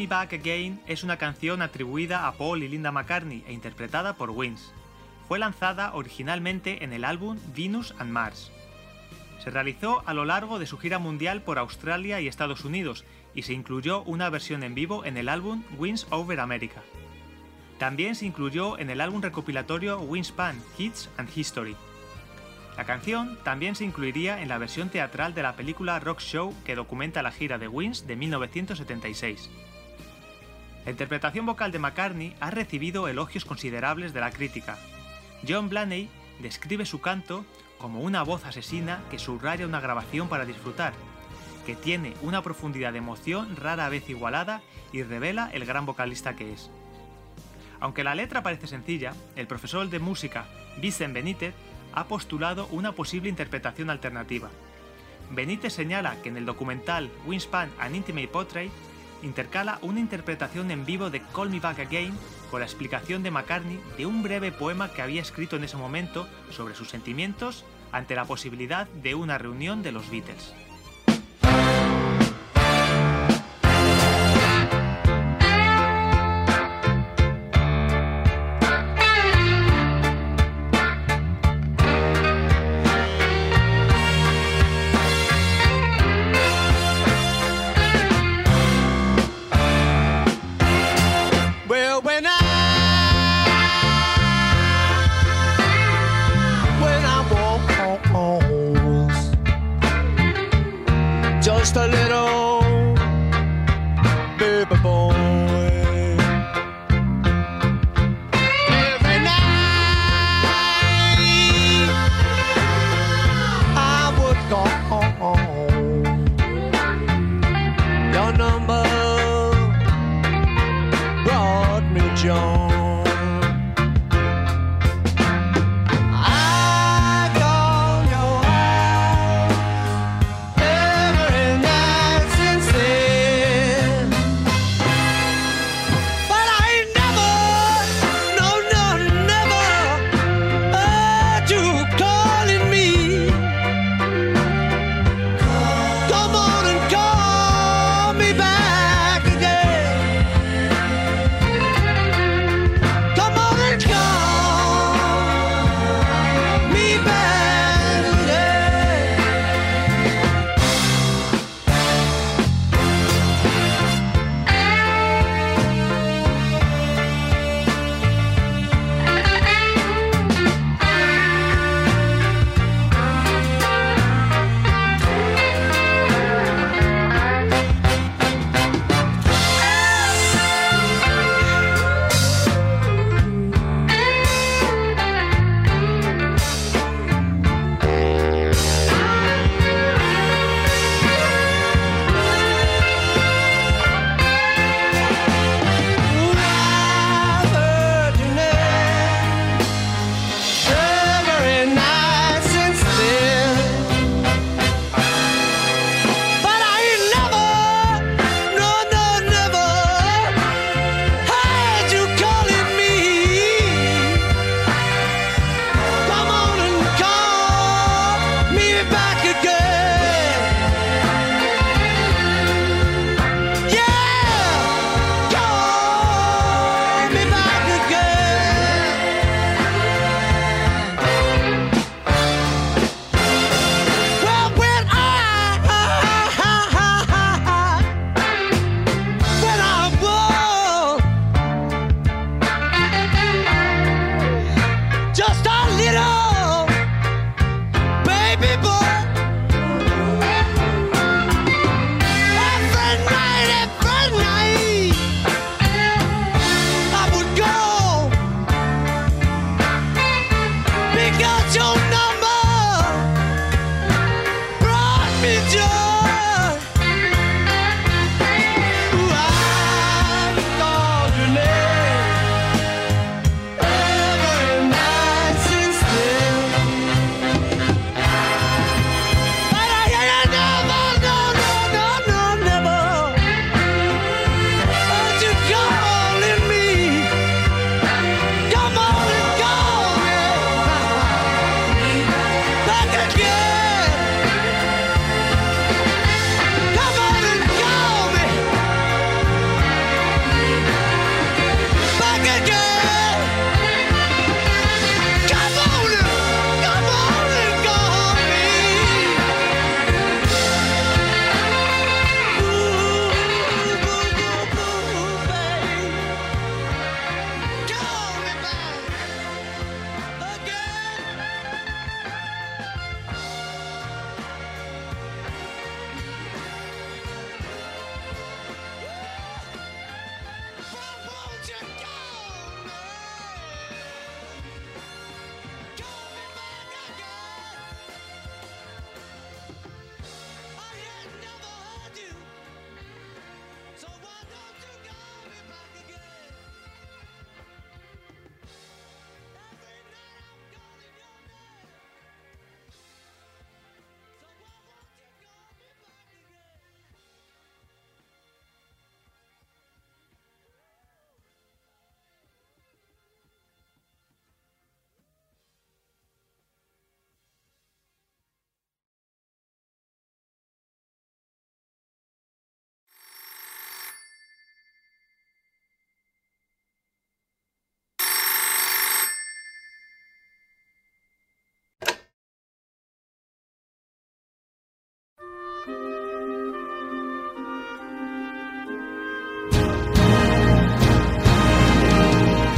Back Again es una canción atribuida a Paul y Linda McCartney e interpretada por Wings. Fue lanzada originalmente en el álbum Venus and Mars. Se realizó a lo largo de su gira mundial por Australia y Estados Unidos y se incluyó una versión en vivo en el álbum Wings Over America. También se incluyó en el álbum recopilatorio Wingspan Hits and History. La canción también se incluiría en la versión teatral de la película Rock Show que documenta la gira de Wings de 1976. La interpretación vocal de McCartney ha recibido elogios considerables de la crítica. John Blaney describe su canto como una voz asesina que subraya una grabación para disfrutar, que tiene una profundidad de emoción rara vez igualada y revela el gran vocalista que es. Aunque la letra parece sencilla, el profesor de música Vincent Benítez ha postulado una posible interpretación alternativa. Benítez señala que en el documental Wingspan An Intimate Portrait intercala una interpretación en vivo de Call Me Back Again con la explicación de McCartney de un breve poema que había escrito en ese momento sobre sus sentimientos ante la posibilidad de una reunión de los Beatles.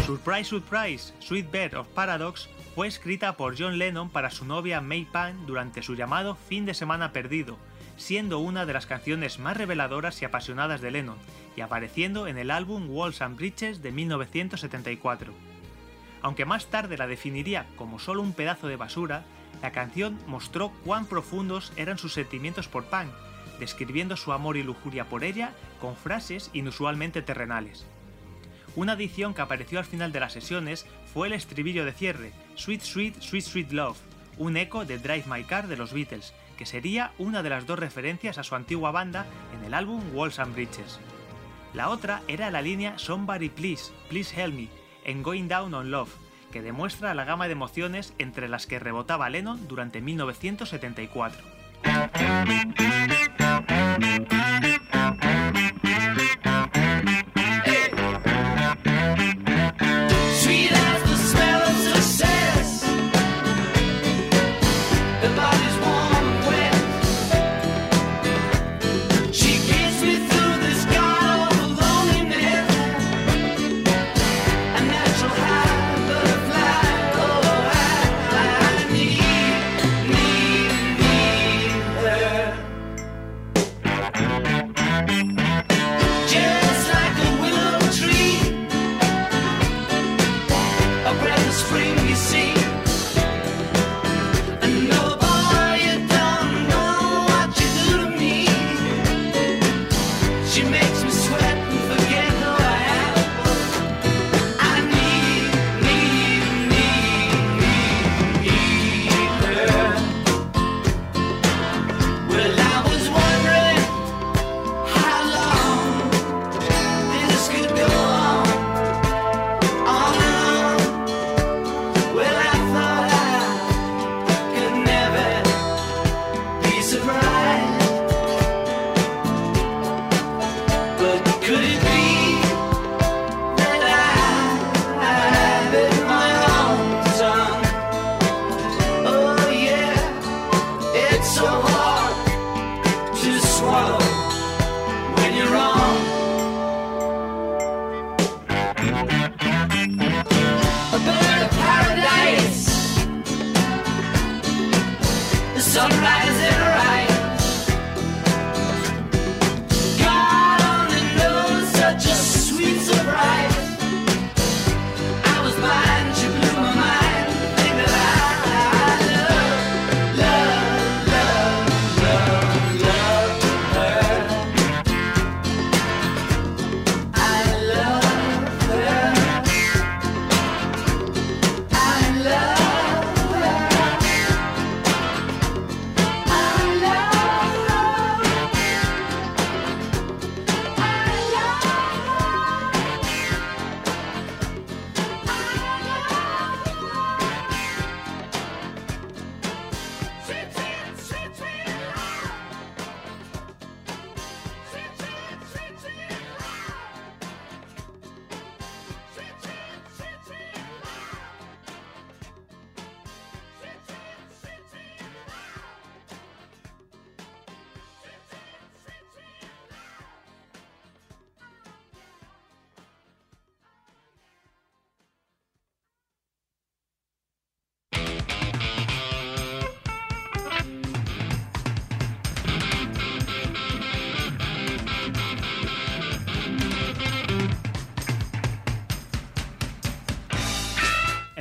Surprise Surprise, Sweet Bed of Paradox fue escrita por John Lennon para su novia May Pan durante su llamado Fin de Semana Perdido, siendo una de las canciones más reveladoras y apasionadas de Lennon, y apareciendo en el álbum Walls and Bridges de 1974. Aunque más tarde la definiría como solo un pedazo de basura, la canción mostró cuán profundos eran sus sentimientos por Punk, describiendo su amor y lujuria por ella con frases inusualmente terrenales. Una adición que apareció al final de las sesiones fue el estribillo de cierre, Sweet Sweet Sweet Sweet Love, un eco de Drive My Car de los Beatles, que sería una de las dos referencias a su antigua banda en el álbum Walls and Bridges. La otra era la línea Somebody Please, Please Help Me, en Going Down on Love, que demuestra la gama de emociones entre las que rebotaba Lennon durante 1974.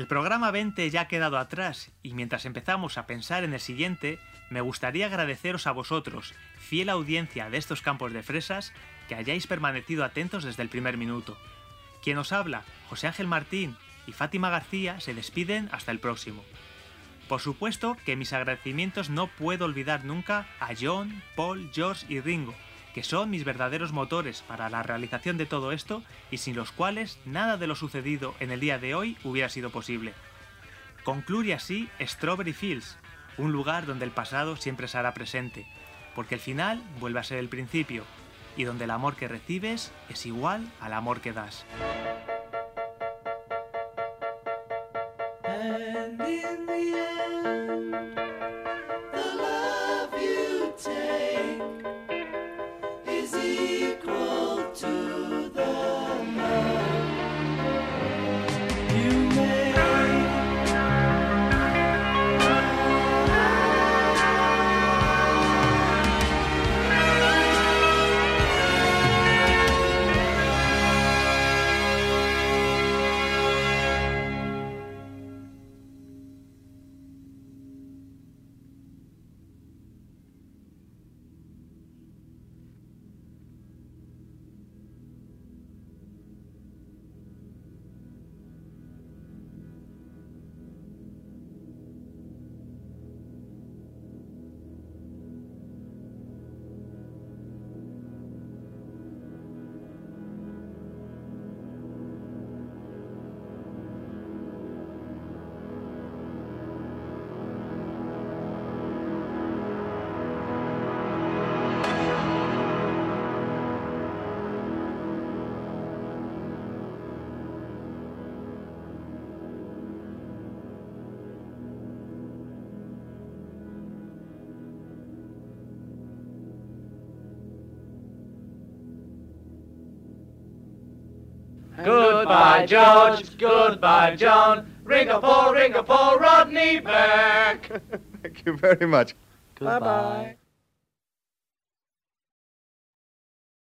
Programa 20 ya ha quedado atrás y mientras empezamos a pensar en el siguiente, me gustaría agradeceros a vosotros, fiel audiencia de estos campos de fresas, que hayáis permanecido atentos desde el primer minuto. Quien os habla, José Ángel Martín y Fátima García se despiden hasta el próximo. Por supuesto que mis agradecimientos no puedo olvidar nunca a John, Paul, George y Ringo, que son mis verdaderos motores para la realización de todo esto y sin los cuales nada de lo sucedido en el día de hoy hubiera sido posible. Concluye así Strawberry Fields, un lugar donde el pasado siempre será presente, porque el final vuelve a ser el principio, y donde el amor que recibes es igual al amor que das. Goodbye, George. Goodbye, John. Ring a ball, ring a ball, Rodney back. [laughs] Thank you very much. Bye bye.